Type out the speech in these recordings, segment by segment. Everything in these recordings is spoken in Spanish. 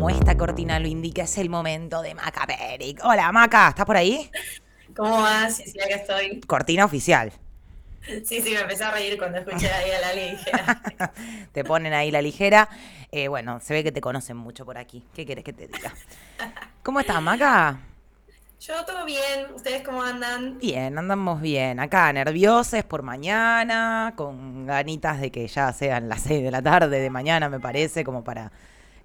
como esta cortina lo indica, es el momento de Maca Peric. Hola, Maca, ¿estás por ahí? ¿Cómo vas? Sí, sí, acá estoy. Cortina oficial. Sí, sí, me empecé a reír cuando escuché ahí a la ligera. te ponen ahí la ligera. Eh, bueno, se ve que te conocen mucho por aquí. ¿Qué quieres que te diga? ¿Cómo estás, Maca? Yo todo bien, ¿ustedes cómo andan? Bien, andamos bien. Acá nerviosos por mañana, con ganitas de que ya sean las 6 de la tarde de mañana, me parece, como para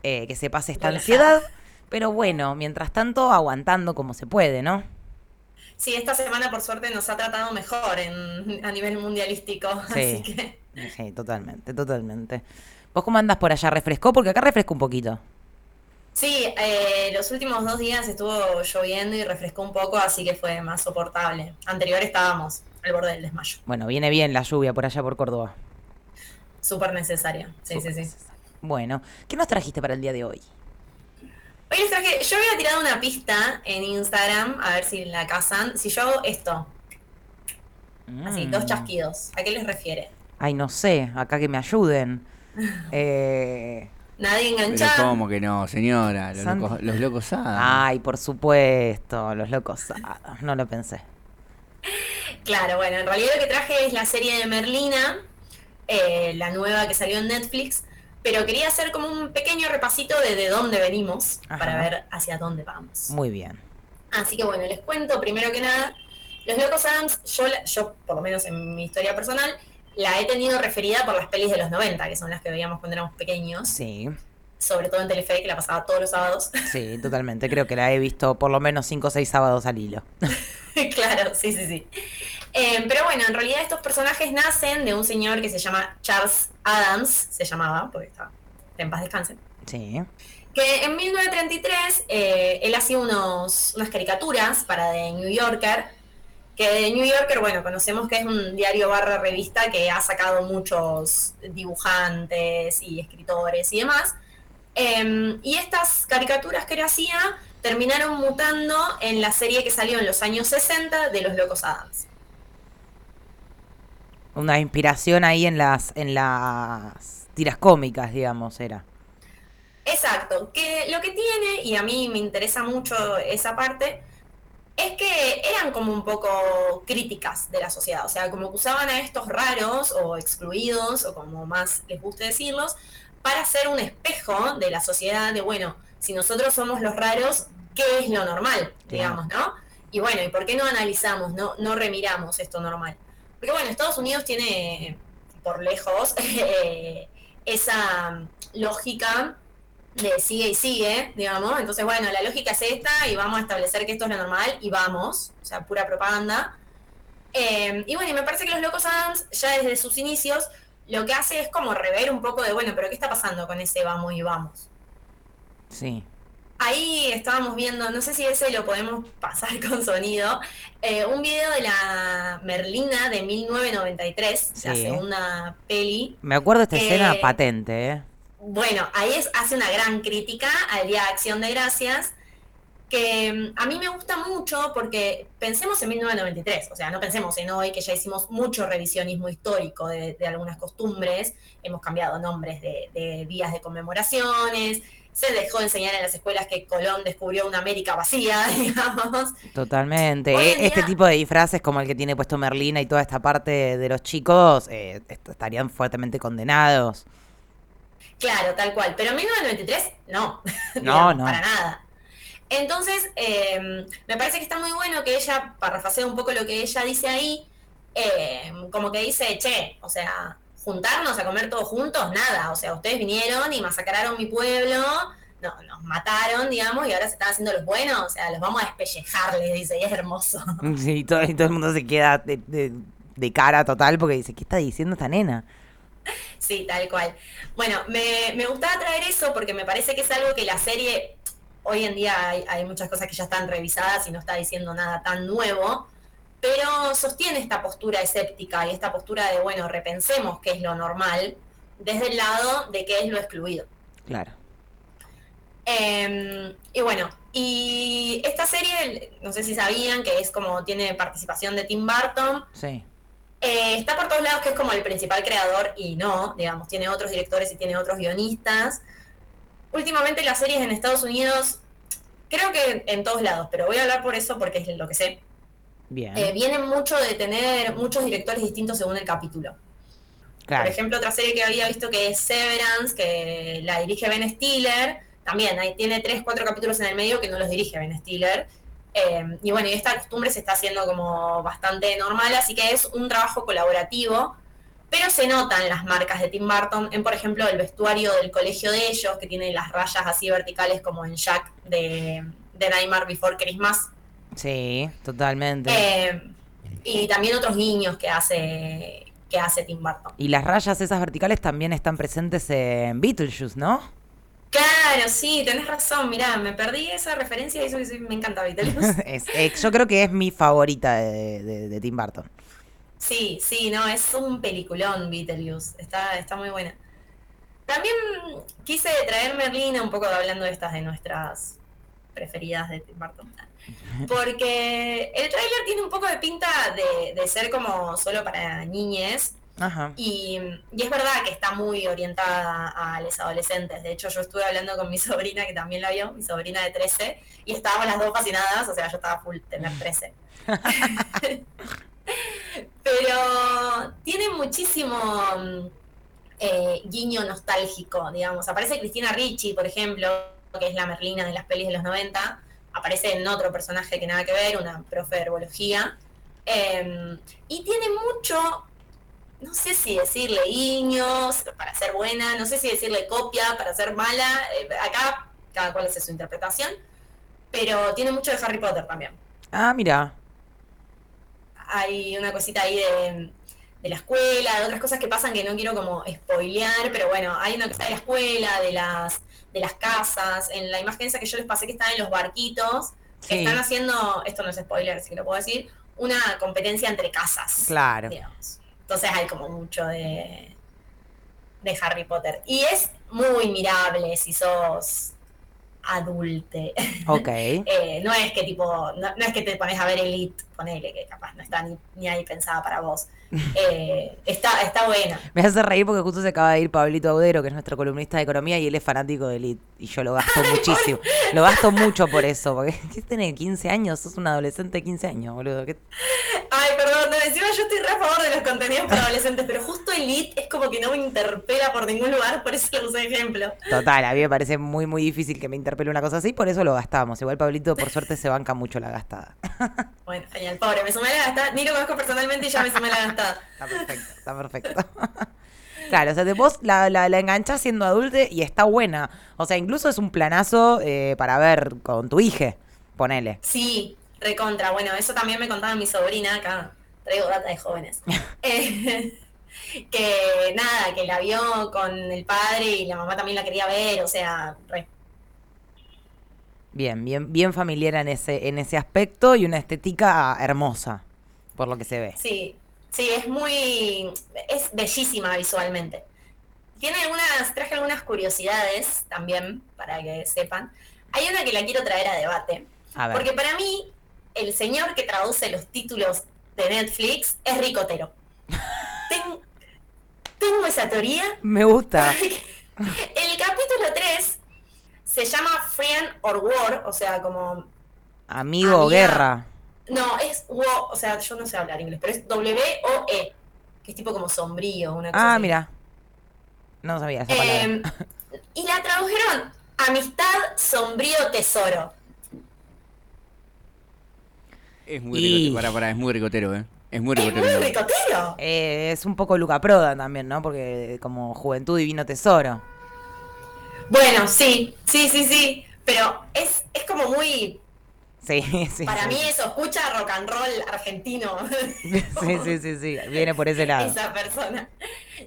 eh, que se pase esta ansiedad. Pero bueno, mientras tanto, aguantando como se puede, ¿no? Sí, esta semana por suerte nos ha tratado mejor en, a nivel mundialístico. Sí, así que... sí, totalmente, totalmente. ¿Vos cómo andas por allá? ¿Refrescó? Porque acá refrescó un poquito. Sí, eh, los últimos dos días estuvo lloviendo y refrescó un poco, así que fue más soportable. Anterior estábamos al borde del desmayo. Bueno, viene bien la lluvia por allá por Córdoba. Súper necesaria, sí, sí, sí. Bueno, ¿qué nos trajiste para el día de hoy? Hoy les traje, yo había tirado una pista en Instagram, a ver si la casan. Si yo hago esto, así, dos mm. chasquidos, ¿a qué les refiere? Ay, no sé, acá que me ayuden. eh... Nadie enganchado. Pero ¿Cómo que no, señora? Los, locos, los locos Ay, por supuesto, los locos No lo pensé. Claro, bueno, en realidad lo que traje es la serie de Merlina, eh, la nueva que salió en Netflix, pero quería hacer como un pequeño repasito de, de dónde venimos para ver hacia dónde vamos. Muy bien. Así que bueno, les cuento primero que nada, Los Locos Adams, yo, yo por lo menos en mi historia personal, la he tenido referida por las pelis de los 90, que son las que veíamos cuando éramos pequeños. Sí. Sobre todo en Telefe, que la pasaba todos los sábados. Sí, totalmente. Creo que la he visto por lo menos 5 o 6 sábados al hilo. claro, sí, sí, sí. Eh, pero bueno, en realidad estos personajes nacen de un señor que se llama Charles Adams, se llamaba, porque está en paz descanse. Sí. Que en 1933 eh, él hacía unos, unas caricaturas para The New Yorker que de New Yorker, bueno, conocemos que es un diario barra revista que ha sacado muchos dibujantes y escritores y demás. Em, y estas caricaturas que él hacía terminaron mutando en la serie que salió en los años 60 de Los Locos Adams. Una inspiración ahí en las, en las tiras cómicas, digamos, era. Exacto, que lo que tiene, y a mí me interesa mucho esa parte, es que eran como un poco críticas de la sociedad, o sea, como que usaban a estos raros o excluidos, o como más les guste decirlos, para ser un espejo de la sociedad de, bueno, si nosotros somos los raros, ¿qué es lo normal? Digamos, ¿no? Y bueno, ¿y por qué no analizamos, no, no remiramos esto normal? Porque bueno, Estados Unidos tiene por lejos eh, esa lógica de sigue y sigue, digamos. Entonces, bueno, la lógica es esta y vamos a establecer que esto es lo normal y vamos, o sea, pura propaganda. Eh, y bueno, y me parece que los Locos Adams, ya desde sus inicios, lo que hace es como rever un poco de, bueno, pero ¿qué está pasando con ese vamos y vamos? Sí. Ahí estábamos viendo, no sé si ese lo podemos pasar con sonido, eh, un video de la Merlina de 1993, la segunda peli. Me acuerdo de esta escena patente, ¿eh? Bueno, ahí es, hace una gran crítica al Día de Acción de Gracias, que mm, a mí me gusta mucho porque pensemos en 1993, o sea, no pensemos en hoy que ya hicimos mucho revisionismo histórico de, algunas costumbres, hemos cambiado nombres de, días de conmemoraciones, se dejó de enseñar en las escuelas que Colón descubrió una América vacía, digamos. Totalmente. E, este tipo de disfraces como el que tiene puesto Merlina y toda esta parte de los chicos eh, estarían fuertemente condenados. Claro, tal cual. Pero en 1993, no. No, no. Para nada. Entonces, em, me parece que está muy bueno que ella, parafrasea un poco lo que ella dice ahí, em, como que dice, che, o sea, juntarnos a comer todos juntos, nada. O sea, ustedes vinieron y masacraron mi pueblo, no, nos mataron, digamos, y ahora se están haciendo los buenos, o sea, los vamos a despellejar, les dice, y es hermoso. Sí, todo, y todo el mundo se queda de, de cara total porque dice, ¿qué está diciendo esta nena? Sí, tal cual. Bueno, me, me, gustaba traer eso porque me parece que es algo que la serie, hoy en día hay, muchas cosas que ya están revisadas y no está diciendo nada tan nuevo, pero sostiene esta postura escéptica y esta postura de, bueno, repensemos qué es lo normal desde el lado de qué es lo excluido. Claro. Em, y bueno, y esta serie, no sé si sabían que es como tiene participación de Tim Burton. Sí. Eh, está por todos lados que es como el principal creador y no, digamos, tiene otros directores y tiene otros guionistas. últimamente las series en Estados Unidos, creo que en todos lados, pero voy a hablar por eso porque es lo que sé. Bien. Eh, vienen mucho de tener muchos directores distintos según el capítulo. claro. Por ejemplo, otra serie que había visto que es Severance, que la dirige Ben Stiller. También ahí tiene tres, cuatro capítulos en el medio que no los dirige Ben Stiller. Eh, y bueno, y esta costumbre se está haciendo como bastante normal, así que es un trabajo colaborativo. Pero se notan las marcas de Tim Burton en, por ejemplo, el vestuario del colegio de ellos, que tiene las rayas así verticales como en Jack de, de Nightmare Before Christmas. Sí, totalmente. Eh, y también otros guiños que hace, que hace Tim Burton. Y las rayas esas verticales también están presentes en Beetlejuice, ¿no? Claro, sí, tenés razón. Mirá, me perdí esa referencia y eso sí, me encanta Beetlejuice. Es- eh, yo creo que es mi favorita de, de- de Tim Burton. Sí, sí, no, es un peliculón Beetlejuice. Está, está muy buena. También quise traer Merlina, un poco hablando de estas de nuestras preferidas de Tim Burton. Porque el tráiler tiene un poco de pinta de, de ser como solo para niñes. Ajá. Y, y es verdad que está muy orientada a los adolescentes. De hecho, yo estuve hablando con mi sobrina, que también la vio, mi sobrina de 13, y estábamos las dos fascinadas, o sea, yo estaba full tener 13. Pero tiene muchísimo mm, eh, guiño nostálgico, digamos. Aparece Cristina Ricci, por ejemplo, que es la Merlina de las pelis de los 90. Aparece en otro personaje que nada que ver, una profe de herbología. Eh, y tiene mucho, no sé si decirle guiños para ser buena, no sé si decirle copia para ser mala. eh, acá cada cual hace su interpretación. Pero tiene mucho de Harry Potter también Ah, mira. hay una cosita ahí de, de la escuela, de otras cosas que pasan que no quiero como spoilear, pero bueno, hay una cosa de la escuela, de las, de las casas, en la imagen esa que yo les pasé que están en los barquitos, que están haciendo, esto no es spoiler, si lo puedo decir, una competencia entre casas. Claro. digamos. Entonces hay como mucho de, de Harry Potter. Y es muy mirable si sos adulte. Ok. Eh, no es que tipo, no, no es que te pones a ver Elite, ponele, que capaz no está ni, ni ahí pensada para vos. Eh, está, está buena. Me hace reír porque justo se acaba de ir Pablito Audero, que es nuestro columnista de economía, y él es fanático de Elite. Y yo lo gasto muchísimo. Lo gasto mucho por eso. Porque ¿qué tenés 15 años? Sos un adolescente de 15 años, boludo. ¿Qué- Ay, perdón, no, encima yo estoy re a favor de los contenidos para adolescentes, pero justo Elite es como que no me interpela por ningún lugar, por eso lo usé de ejemplo. Total, a mí me parece muy, muy difícil que me interpele una cosa así, por eso lo gastamos. Igual Pablito, por suerte, se banca mucho la gastada. Bueno, genial, pobre, me sumé a la gastada, ni lo conozco personalmente y ya me sumé a la gastada. Está perfecto, está perfecto. Claro, o sea, de vos la, la, la enganchás siendo adulte y está buena. O sea, incluso es un planazo eh, para ver con tu hija, ponele. Sí, recontra. Bueno, eso también me contaba mi sobrina, acá traigo data de jóvenes. Eh, que nada, que la vio con el padre y la mamá también la quería ver, o sea, re. Bien, bien, bien familiar en ese, en ese aspecto y una estética hermosa, por lo que se ve. Sí, sí, es muy. es bellísima visualmente. Tiene algunas, traje algunas curiosidades también, para que sepan. Hay una que la quiero traer a debate. A ver. Porque para mí, el señor que traduce los títulos de Netflix es ricotero. Ten- tengo esa teoría. Me gusta. El capítulo 3 se llama Friend or War, o sea, como. Amigo o guerra. No, es wo, o sea, yo no sé hablar inglés, pero es W-O-E, que es tipo como sombrío, una cosa Ah, así. mira. No sabía esa palabra. Eh, y la tradujeron Amistad, sombrío, tesoro. Es muy Y- ricotero. Para, para, es muy ricotero, ¿eh? Es muy Es ricotero. muy ricotero. Eh, es un poco Luca Proda también, ¿no? Porque como juventud divino tesoro. Bueno, sí, sí, sí, sí. Pero es, es como muy. Sí, sí. Para sí. mí eso, escucha rock and roll argentino. Sí, sí, sí, sí. Viene por ese lado. Esa persona.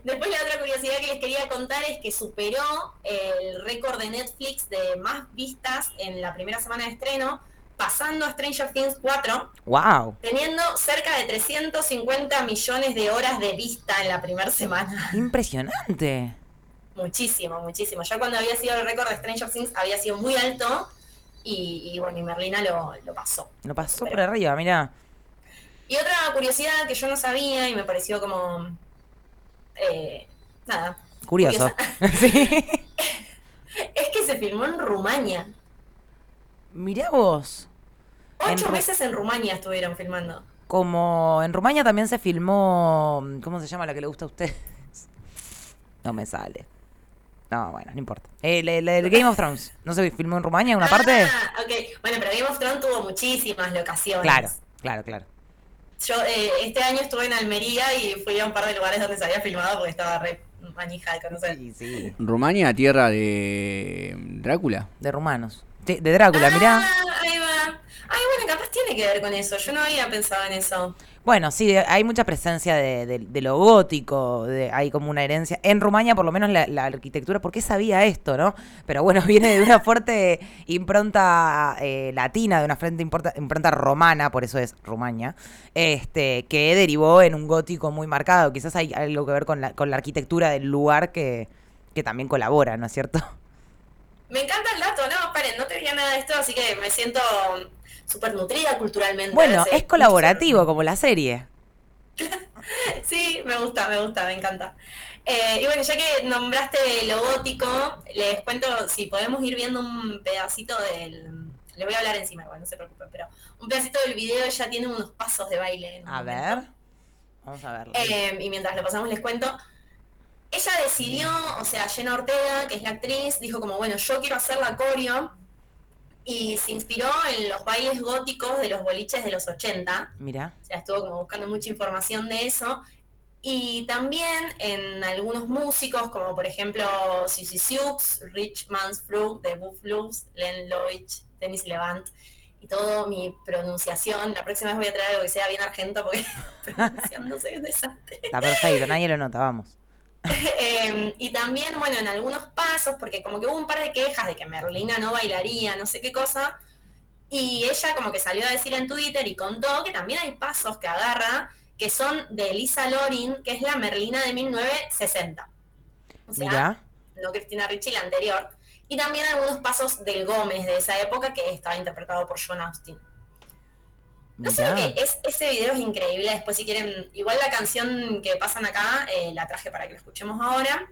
Después la otra curiosidad que les quería contar es que superó el récord de Netflix de más vistas en la primera semana de estreno, pasando a Stranger Things 4, Wow. teniendo cerca de 350 millones de horas de vista en la primera semana. Impresionante. Muchísimo, muchísimo. Ya cuando había sido el récord de Stranger Things había sido muy alto y, y bueno, y Merlina lo, lo pasó. Lo pasó por arriba, mira. Y otra curiosidad que yo no sabía y me pareció como... eh, nada, Curioso. sí. es que se filmó en Rumania. Mirá vos. Ocho meses en Rumania estuvieron filmando. Como en Rumania también se filmó. ¿Cómo se llama la que le gusta a ustedes? No me sale. No, bueno, no importa. El, el- el Game of Thrones. ¿No se filmó en Rumania una parte? Ah, ok. Bueno, pero Game of Thrones tuvo muchísimas locaciones. Claro, claro, claro. Yo eh, este año estuve en Almería y fui a un par de lugares donde se había filmado porque estaba re manija de conocer. Sí, sí. Rumania, tierra de Drácula. De rumanos. Sí, de Drácula, mirá. Ah, va. Ay, bueno, capaz tiene que ver con eso. Yo no había pensado en eso. Bueno, sí, hay mucha presencia de, de- de lo gótico, de, hay como una herencia. En Rumania, por lo menos, la, la arquitectura, ¿por qué sabía esto, no? Pero bueno, viene de una fuerte impronta eh, latina, de una fuerte impronta, impronta romana, por eso es Rumania, este, que derivó en un gótico muy marcado. Quizás hay algo que ver con la, con la arquitectura del lugar que, que también colabora, ¿no es cierto? Me encanta el dato, no, paren, no tenía nada de esto, así que me siento súper nutrida culturalmente. Bueno, es colaborativo como la serie. Sí, me gusta, me gusta, me encanta. Eh, y bueno, ya que nombraste lo gótico, les cuento si podemos ir viendo un pedacito del. Le voy a hablar encima, igual, no se preocupen, pero un pedacito del video ya tiene unos pasos de baile. A ver. Vamos a verlo. Eh, y mientras lo pasamos les cuento. Ella decidió, o sea, Jenna Ortega, que es la actriz, dijo como, bueno, yo quiero hacer la coreo. Y se inspiró en los bailes góticos de los boliches de los 80. Mira. O sea, estuvo como buscando mucha información de eso. Y también en algunos músicos, como por ejemplo Sissy Sioux, Rich Mansfru, The Buffaloes, Len Loich, Dennis Levant, y todo mi pronunciación. La próxima vez voy a traer algo que sea bien argento porque pronunciándose es desastre. Está perfecto, nadie lo nota, vamos. Eh, y también, bueno, en algunos pasos, porque como que hubo un par de quejas de que Merlina no bailaría, no sé qué cosa, y ella como que salió a decir en Twitter y contó que también hay pasos que agarra que son de Lisa Lorin, que es la Merlina de 1960. O sea, no Cristina Ricci, la anterior. Y también algunos pasos del Gómez de esa época que estaba interpretado por John Austin. No sé lo que es, ese video es increíble. Después, si quieren, igual la canción que pasan acá, eh, la traje para que la escuchemos ahora.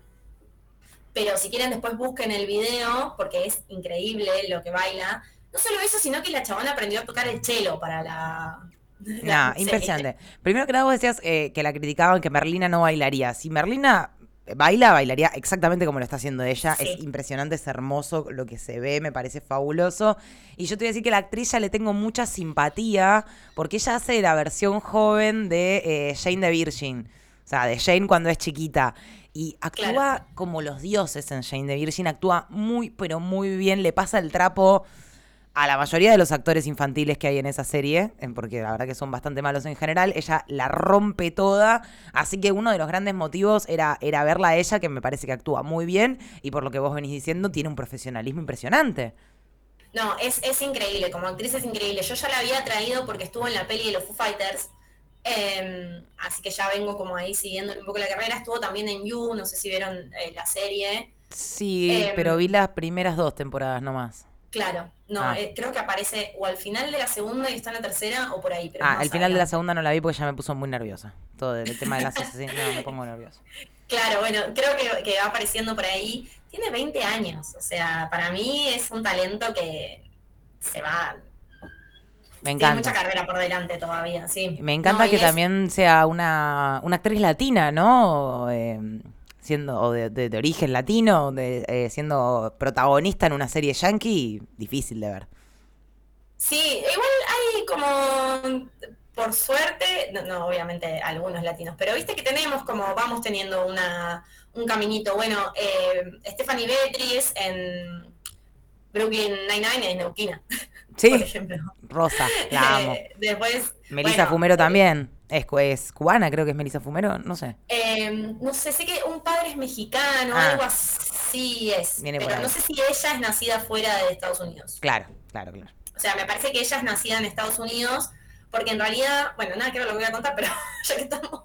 Pero si quieren, después busquen el video, porque es increíble lo que baila. No solo eso, sino que la chabona aprendió a tocar el cello para la. No, serie. impresionante. Primero que nada, vos decías eh, que la criticaban que Merlina no bailaría. Si Merlina baila, bailaría exactamente como lo está haciendo ella. Sí. Es impresionante, es hermoso lo que se ve, me parece fabuloso. Y yo te voy a decir que la actriz ya le tengo mucha simpatía porque ella hace la versión joven de eh, Jane the Virgin. O sea, de Jane cuando es chiquita. Y actúa Claro. como los dioses en Jane the Virgin. Actúa muy, pero muy bien. Le pasa el trapo a la mayoría de los actores infantiles que hay en esa serie, porque la verdad que son bastante malos en general, ella la rompe toda, así que uno de los grandes motivos era, era verla a ella, que me parece que actúa muy bien, y por lo que vos venís diciendo, tiene un profesionalismo impresionante. No, es, es increíble, como actriz es increíble. Yo ya la había traído porque estuvo en la peli de los Foo Fighters. eh, así que ya vengo como ahí siguiendo un poco la carrera. Estuvo también en You, no sé si vieron eh, la serie. Sí, Em. pero vi las primeras dos temporadas nomás. Claro, no, Ah. eh, creo que aparece o al final de la segunda y está en la tercera o por ahí. Pero Ah, al final de la segunda no la vi porque ya me puso muy nerviosa. Todo el tema de las asesinas, me pongo nerviosa. Claro, bueno, creo que, que va apareciendo por ahí. Tiene 20 años, o sea, para mí es un talento que se va. Me Tiene encanta. mucha carrera por delante todavía, sí. Me encanta No, que es- también sea una, una actriz latina, ¿no? Eh, siendo o de, de- de origen latino, de, eh, siendo protagonista en una serie yankee, difícil de ver. Sí, igual hay como, por suerte, no, no, obviamente algunos latinos, pero viste que tenemos como, vamos teniendo una, un caminito. Bueno, eh, Stephanie Beatriz en Brooklyn Nine-Nine es neuquina, por Sí, ejemplo. Rosa, la amo. Eh, después, Melissa bueno, Fumero también. Es, es cubana, creo que es Melissa Fumero, no sé. eh, no sé, sé que un padre es mexicano, Ah. algo así es, Viene pero no sé si ella es nacida fuera de Estados Unidos. Claro, claro, claro. O sea, me parece que ella es nacida en Estados Unidos, porque en realidad, bueno, nada que ver lo que voy a contar, pero ya que estamos.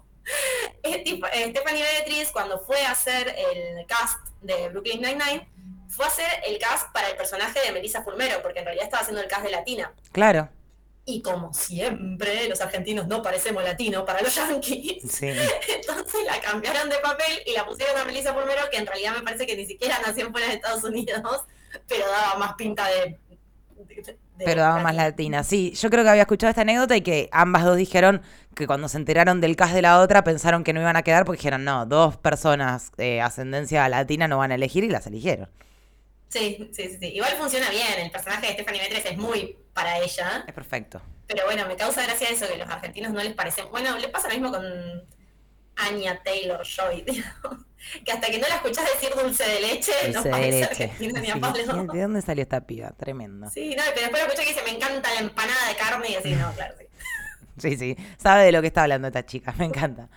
Eh, Stephanie Beatriz, cuando fue a hacer el cast de Brooklyn Nine-Nine, fue a hacer el cast para el personaje de Melissa Fulmero, porque en realidad estaba haciendo el cast de Latina. Claro, Y como siempre, los argentinos no parecemos latinos para los sí. Entonces la cambiaron de papel y la pusieron a Melissa Fulmero, que en realidad me parece que ni siquiera nació fuera de Estados Unidos. pero daba más pinta de... de- de Pero daba más latina. Sí, yo creo que había escuchado esta anécdota y que ambas dos dijeron que cuando se enteraron del cast de la otra pensaron que no iban a quedar porque dijeron, no, dos personas de ascendencia latina no van a elegir y las eligieron. Sí, sí, sí, sí. Igual funciona bien, el personaje de Stephanie Metres es muy para ella, Es perfecto. pero bueno, me causa gracia eso que los argentinos no les parecen... Bueno, le pasa lo mismo con Anya Taylor-Joy, digamos, que hasta que no la escuchás decir dulce de leche, no Dulce de parece leche. argentina ni a. ¿de- ¿De dónde salió esta piba? Tremendo. Sí, no, pero después lo escuché que dice, me encanta la empanada de carne y así, no, claro, sí. Sí, sí, sabe de lo que está hablando esta chica, me encanta.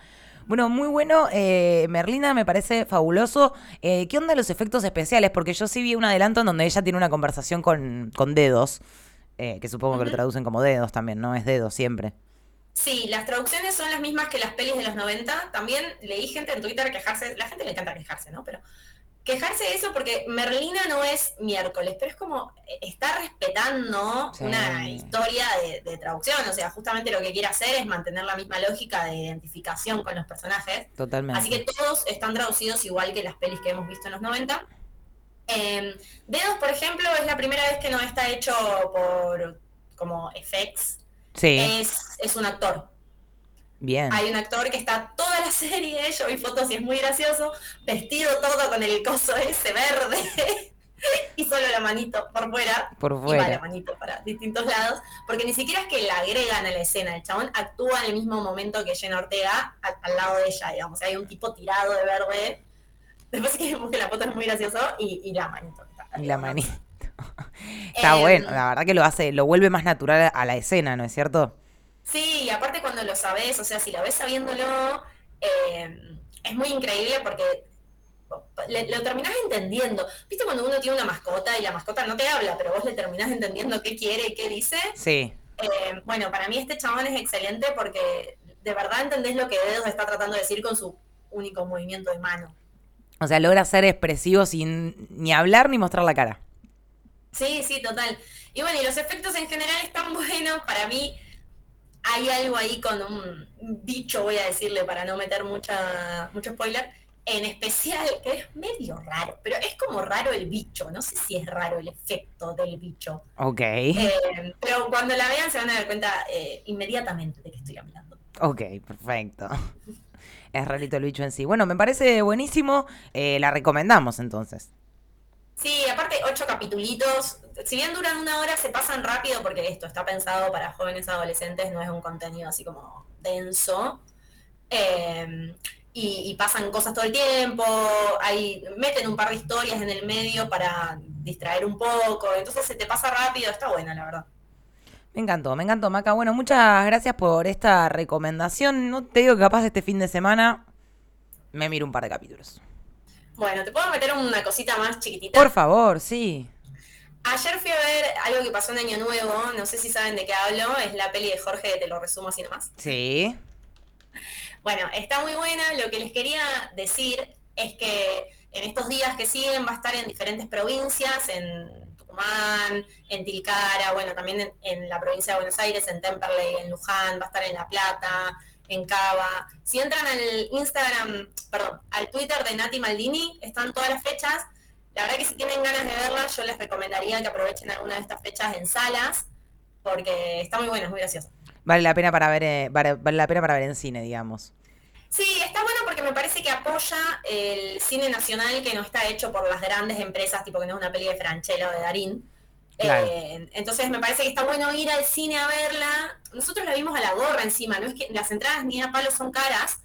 Bueno, muy bueno, eh, Merlina me parece fabuloso. Eh, ¿Qué onda los efectos especiales? Porque yo sí vi un adelanto en donde ella tiene una conversación con, con dedos, eh, que supongo que lo traducen como dedos también, ¿no? Es dedos siempre. Sí, las traducciones son las mismas que las pelis de los 90. También leí gente en Twitter quejarse, la gente le encanta quejarse, ¿no? Pero quejarse de eso porque Merlina no es miércoles, pero es como eh, está respetando Sí. una historia de, de traducción. O sea, justamente lo que quiere hacer es mantener la misma lógica de identificación con los personajes. Totalmente. Así que todos están traducidos igual que las pelis que hemos visto en los 90. Eh, Dedos, por ejemplo, es la primera vez que no está hecho por como effects. Sí, Es, es un actor. Bien. Hay un actor que está toda la serie, yo vi fotos y es muy gracioso, vestido todo con el coso ese verde y solo la manito por fuera. Por Y va fuera. la manito para distintos lados, porque ni siquiera es que la agregan a la escena, el chabón actúa en el mismo momento que Jenna Ortega al lado de ella, digamos, hay un tipo tirado de verde, después que busque la foto es muy gracioso, y, y la manito. Y la manito. Está Em, bueno, la verdad que lo hace, lo vuelve más natural a la escena, ¿no es cierto? Sí, y aparte cuando lo sabes, o sea, si lo ves sabiéndolo, eh, es muy increíble porque le- lo terminás entendiendo. ¿Viste cuando uno tiene una mascota y la mascota no te habla, pero vos le terminás entendiendo qué quiere y qué dice? Sí, Eh, bueno, para mí este chabón es excelente porque de verdad entendés lo que Dedos está tratando de decir con su único movimiento de mano. o sea, logra ser expresivo sin ni hablar ni mostrar la cara. Sí, sí, total. Y bueno, y los efectos en general están buenos. Para mí hay algo ahí con un bicho, voy a decirle, para no meter mucha, mucho spoiler, en especial, que es medio raro, pero es como raro el bicho. No sé si es raro el efecto del bicho. Ok, Eh, pero cuando la vean se van a dar cuenta eh, inmediatamente de que estoy hablando. ok, perfecto. Es rarito el bicho en sí. Bueno, me parece buenísimo. eh, la recomendamos entonces. Sí, aparte, ocho capitulitos. Si bien duran una hora, se pasan rápido porque esto está pensado para jóvenes adolescentes, no es un contenido así como denso. Eh, y, y pasan cosas todo el tiempo, hay, meten un par de historias en el medio para distraer un poco, entonces se te pasa rápido, está buena la verdad. Me encantó, me encantó, Maca. Bueno, muchas gracias por esta recomendación. No te digo que capaz este fin de semana me miro un par de capítulos. Bueno, ¿te puedo meter una cosita más chiquitita? Por favor, sí. Ayer fui a ver algo que pasó en Año Nuevo, no sé si saben de qué hablo, es la peli de Jorge, te lo resumo así nomás. Sí. Bueno, está muy buena. Lo que les quería decir es que en estos días que siguen va a estar en diferentes provincias, en Tucumán, en Tilcara, bueno, también en, en la provincia de Buenos Aires, en Temperley, en Luján, va a estar en La Plata, en Cava. Si entran al Instagram, perdón, al Twitter de Nati Maldini, están todas las fechas. La verdad que si tienen ganas de verlas, yo les recomendaría que aprovechen alguna de estas fechas en salas, porque está muy buena, es muy graciosa. Vale la pena para ver, eh, vale, vale la pena para ver en cine, digamos. Sí, está bueno porque me parece que apoya el cine nacional que no está hecho por las grandes empresas, tipo que no es una peli de Franchella o de Darín. Claro. Eh, entonces me parece que está bueno ir al cine a verla. Nosotros la vimos a la gorra encima, no es que las entradas ni a palo son caras.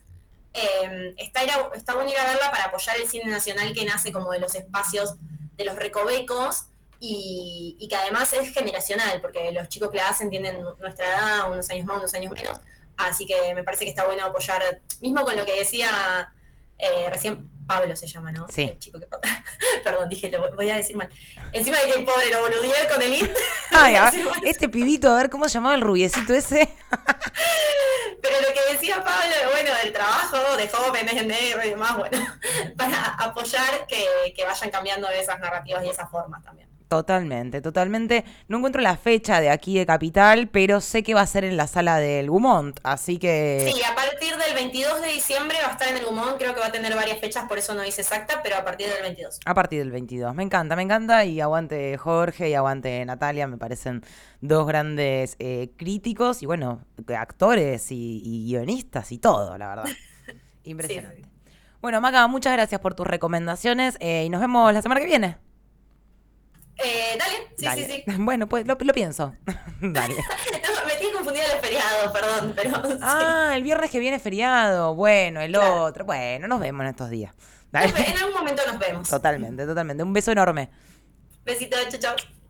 Eh, está, ir a- está bueno ir a verla para apoyar el cine nacional que nace como de los espacios de los recovecos y, y que además es generacional, porque los chicos que la hacen tienen nuestra edad, unos años más, unos años menos. Así que me parece que está bueno apoyar, mismo con lo que decía eh, recién Pablo se llama, ¿no? Sí. El chico que... Perdón, dije, lo voy a decir mal. Encima de que el pobre lo boludeé con el. Ay, a- bueno. este pibito, a ver cómo se llamaba el rubiecito ese. Pero lo que decía Pablo, bueno, del trabajo de jóvenes en negro y demás, bueno, para apoyar que, que vayan cambiando esas narrativas y esas formas también. Totalmente, totalmente. No encuentro la fecha de aquí de Capital, pero sé que va a ser en la sala del Gumont, así que... Sí, a partir del 22 de diciembre va a estar en el Gumón, creo que va a tener varias fechas, por eso no dice exacta, pero a partir del 22. A partir del 22. Me encanta, me encanta. Y aguante Jorge y aguante Natalia. Me parecen dos grandes eh, críticos y, bueno, actores y, y guionistas y todo, la verdad. Impresionante. Bueno, Maca, muchas gracias por tus recomendaciones eh, y nos vemos la semana que viene. Eh, dale, sí, Dale. sí, sí. Bueno, pues lo, lo pienso. Dale. No, me tiene confundida los feriados, perdón, pero sí. Ah, el viernes que viene es feriado. Bueno, el Claro. otro. Bueno, nos vemos en estos días. Dale. En algún momento nos vemos. Totalmente, totalmente. Un beso enorme. Besito, chao, chao.